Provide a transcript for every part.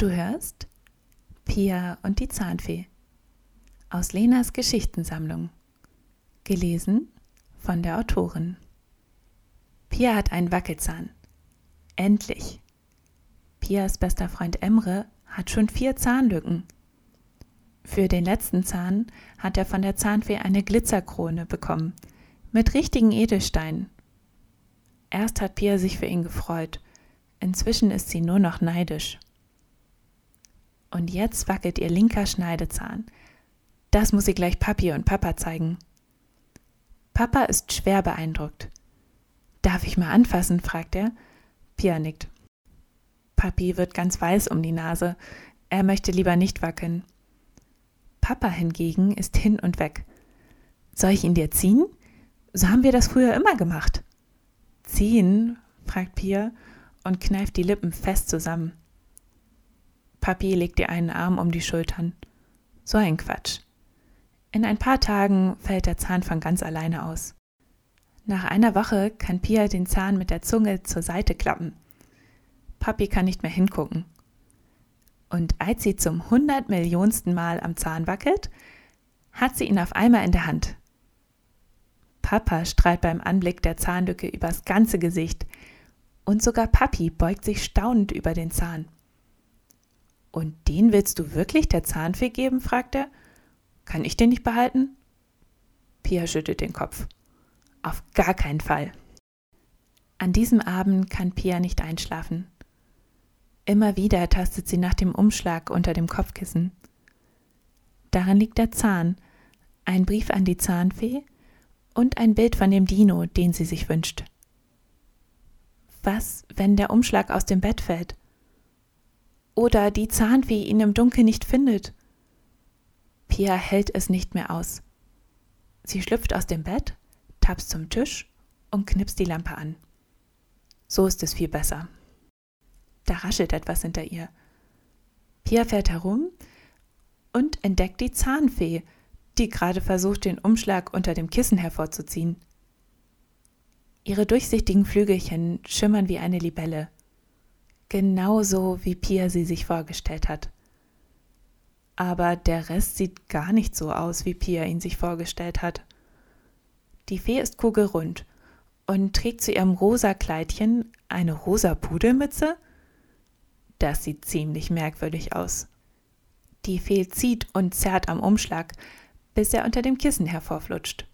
Du hörst Pia und die Zahnfee aus Lenas Geschichtensammlung. Gelesen von der Autorin. Pia hat einen Wackelzahn. Endlich. Pias bester Freund Emre hat schon vier Zahnlücken. Für den letzten Zahn hat er von der Zahnfee eine Glitzerkrone bekommen, mit richtigen Edelsteinen. Erst hat Pia sich für ihn gefreut, inzwischen ist sie nur noch neidisch. Und jetzt wackelt ihr linker Schneidezahn. Das muss sie gleich Papi und Papa zeigen. Papa ist schwer beeindruckt. Darf ich mal anfassen? fragt er. Pia nickt. Papi wird ganz weiß um die Nase. Er möchte lieber nicht wackeln. Papa hingegen ist hin und weg. Soll ich ihn dir ziehen? So haben wir das früher immer gemacht. Ziehen? fragt Pia und kneift die Lippen fest zusammen. Papi legt ihr einen Arm um die Schultern. So ein Quatsch. In ein paar Tagen fällt der Zahn von ganz alleine aus. Nach einer Woche kann Pia den Zahn mit der Zunge zur Seite klappen. Papi kann nicht mehr hingucken. Und als sie zum hundertmillionsten Mal am Zahn wackelt, hat sie ihn auf einmal in der Hand. Papa strahlt beim Anblick der Zahnlücke übers ganze Gesicht und sogar Papi beugt sich staunend über den Zahn. Und den willst du wirklich der Zahnfee geben? fragt er. Kann ich den nicht behalten? Pia schüttelt den Kopf. Auf gar keinen Fall. An diesem Abend kann Pia nicht einschlafen. Immer wieder tastet sie nach dem Umschlag unter dem Kopfkissen. Darin liegt der Zahn, ein Brief an die Zahnfee und ein Bild von dem Dino, den sie sich wünscht. Was, wenn der Umschlag aus dem Bett fällt? Oder die Zahnfee ihn im Dunkeln nicht findet? Pia hält es nicht mehr aus. Sie schlüpft aus dem Bett, tapst zum Tisch und knipst die Lampe an. So ist es viel besser. Da raschelt etwas hinter ihr. Pia fährt herum und entdeckt die Zahnfee, die gerade versucht, den Umschlag unter dem Kissen hervorzuziehen. Ihre durchsichtigen Flügelchen schimmern wie eine Libelle. Genauso wie Pia sie sich vorgestellt hat. Aber der Rest sieht gar nicht so aus, wie Pia ihn sich vorgestellt hat. Die Fee ist kugelrund und trägt zu ihrem rosa Kleidchen eine rosa Pudelmütze? Das sieht ziemlich merkwürdig aus. Die Fee zieht und zerrt am Umschlag, bis er unter dem Kissen hervorflutscht.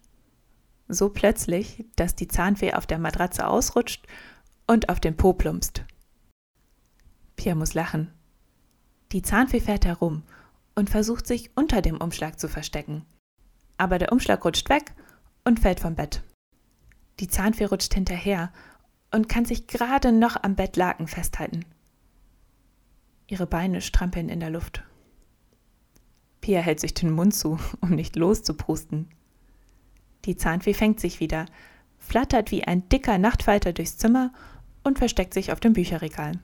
So plötzlich, dass die Zahnfee auf der Matratze ausrutscht und auf den Po plumpst. Pia muss lachen. Die Zahnfee fährt herum und versucht sich unter dem Umschlag zu verstecken. Aber der Umschlag rutscht weg und fällt vom Bett. Die Zahnfee rutscht hinterher und kann sich gerade noch am Bettlaken festhalten. Ihre Beine strampeln in der Luft. Pia hält sich den Mund zu, um nicht loszuprusten. Die Zahnfee fängt sich wieder, flattert wie ein dicker Nachtfalter durchs Zimmer und versteckt sich auf dem Bücherregal.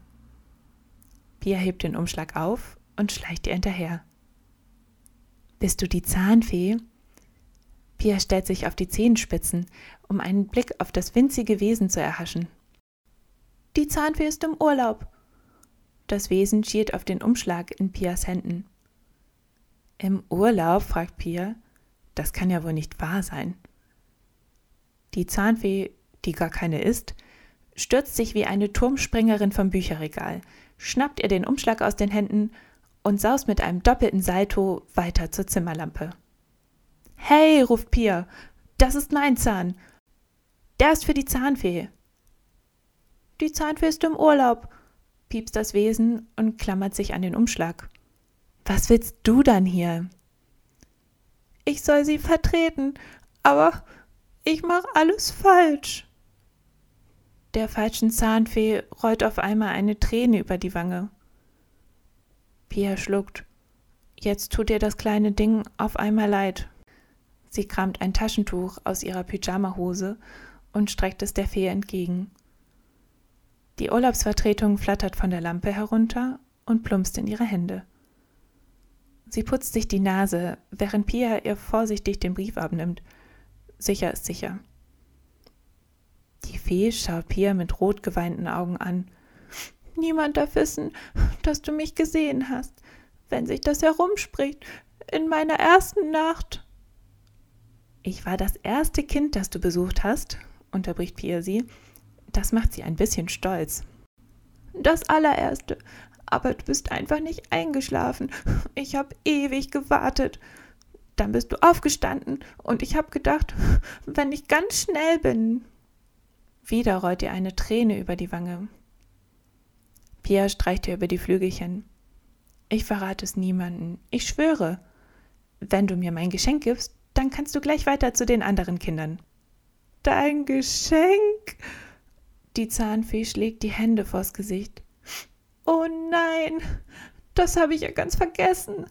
Pia hebt den Umschlag auf und schleicht ihr hinterher. Bist du die Zahnfee? Pia stellt sich auf die Zehenspitzen, um einen Blick auf das winzige Wesen zu erhaschen. Die Zahnfee ist im Urlaub. Das Wesen schielt auf den Umschlag in Pias Händen. Im Urlaub? fragt Pia. Das kann ja wohl nicht wahr sein. Die Zahnfee, die gar keine ist, stürzt sich wie eine Turmspringerin vom Bücherregal, schnappt ihr den Umschlag aus den Händen und saust mit einem doppelten Salto weiter zur Zimmerlampe. Hey, ruft Pia, das ist mein Zahn. Der ist für die Zahnfee. Die Zahnfee ist im Urlaub, piepst das Wesen und klammert sich an den Umschlag. Was willst du dann hier? Ich soll sie vertreten, aber ich mache alles falsch. Der falschen Zahnfee rollt auf einmal eine Träne über die Wange. Pia schluckt. Jetzt tut ihr das kleine Ding auf einmal leid. Sie kramt ein Taschentuch aus ihrer Pyjamahose und streckt es der Fee entgegen. Die Urlaubsvertretung flattert von der Lampe herunter und plumpst in ihre Hände. Sie putzt sich die Nase, während Pia ihr vorsichtig den Brief abnimmt. Sicher ist sicher. Fee schaut Pia mit rot geweinten Augen an. Niemand darf wissen, dass du mich gesehen hast, wenn sich das herumspricht, in meiner ersten Nacht. Ich war das erste Kind, das du besucht hast, unterbricht Pierre sie. Das macht sie ein bisschen stolz. Das allererste. Aber du bist einfach nicht eingeschlafen. Ich habe ewig gewartet. Dann bist du aufgestanden und ich habe gedacht, wenn ich ganz schnell bin. Wieder rollt ihr eine Träne über die Wange. Pierre streicht ihr über die Flügelchen. Ich verrate es niemanden. Ich schwöre. Wenn du mir mein Geschenk gibst, dann kannst du gleich weiter zu den anderen Kindern. Dein Geschenk? Die Zahnfee schlägt die Hände vors Gesicht. Oh nein, das habe ich ja ganz vergessen.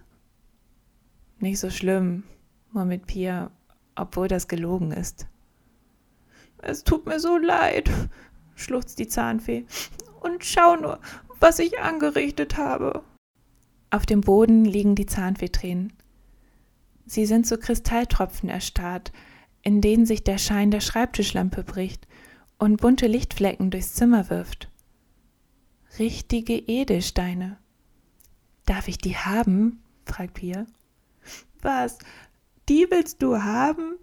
Nicht so schlimm, murmelt Pia, obwohl das gelogen ist. Es tut mir so leid, schluchzt die Zahnfee. Und schau nur, was ich angerichtet habe. Auf dem Boden liegen die Zahnfeetränen. Sie sind zu Kristalltropfen erstarrt, in denen sich der Schein der Schreibtischlampe bricht und bunte Lichtflecken durchs Zimmer wirft. Richtige Edelsteine. Darf ich die haben? fragt Pia. Was? Die willst du haben?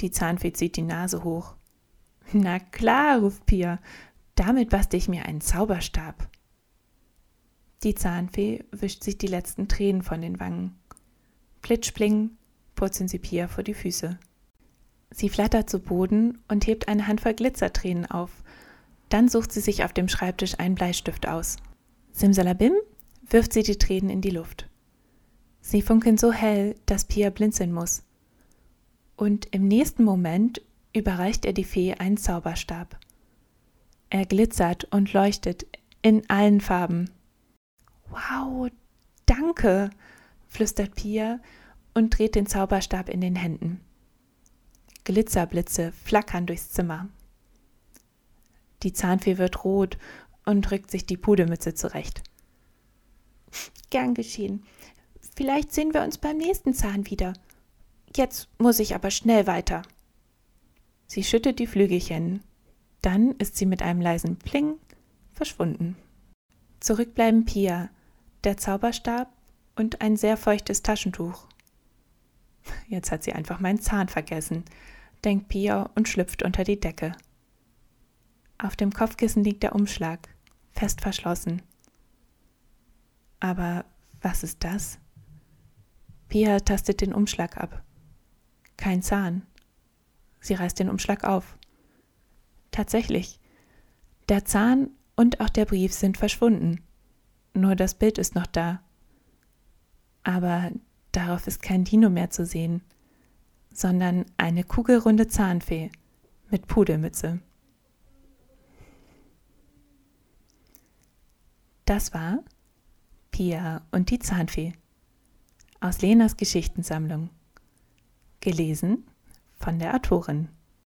Die Zahnfee zieht die Nase hoch. Na klar, ruft Pia. Damit bastel ich mir einen Zauberstab. Die Zahnfee wischt sich die letzten Tränen von den Wangen. Plitschpling purzeln sie Pia vor die Füße. Sie flattert zu Boden und hebt eine Handvoll Glitzertränen auf. Dann sucht sie sich auf dem Schreibtisch einen Bleistift aus. Simsalabim wirft sie die Tränen in die Luft. Sie funkeln so hell, dass Pia blinzeln muss. Und im nächsten Moment überreicht er die Fee einen Zauberstab. Er glitzert und leuchtet in allen Farben. Wow, danke, flüstert Pia und dreht den Zauberstab in den Händen. Glitzerblitze flackern durchs Zimmer. Die Zahnfee wird rot und rückt sich die Pudelmütze zurecht. Gern geschehen. Vielleicht sehen wir uns beim nächsten Zahn wieder. Jetzt muss ich aber schnell weiter. Sie schüttet die Flügelchen. Dann ist sie mit einem leisen Pling verschwunden. Zurück bleiben Pia, der Zauberstab und ein sehr feuchtes Taschentuch. Jetzt hat sie einfach meinen Zahn vergessen, denkt Pia und schlüpft unter die Decke. Auf dem Kopfkissen liegt der Umschlag, fest verschlossen. Aber was ist das? Pia tastet den Umschlag ab. Kein Zahn. Sie reißt den Umschlag auf. Tatsächlich. Der Zahn und auch der Brief sind verschwunden. Nur das Bild ist noch da. Aber darauf ist kein Dino mehr zu sehen sondern eine kugelrunde Zahnfee mit Pudelmütze. Das war Pia und die Zahnfee aus Lenas Geschichtensammlung. Gelesen von der Autorin.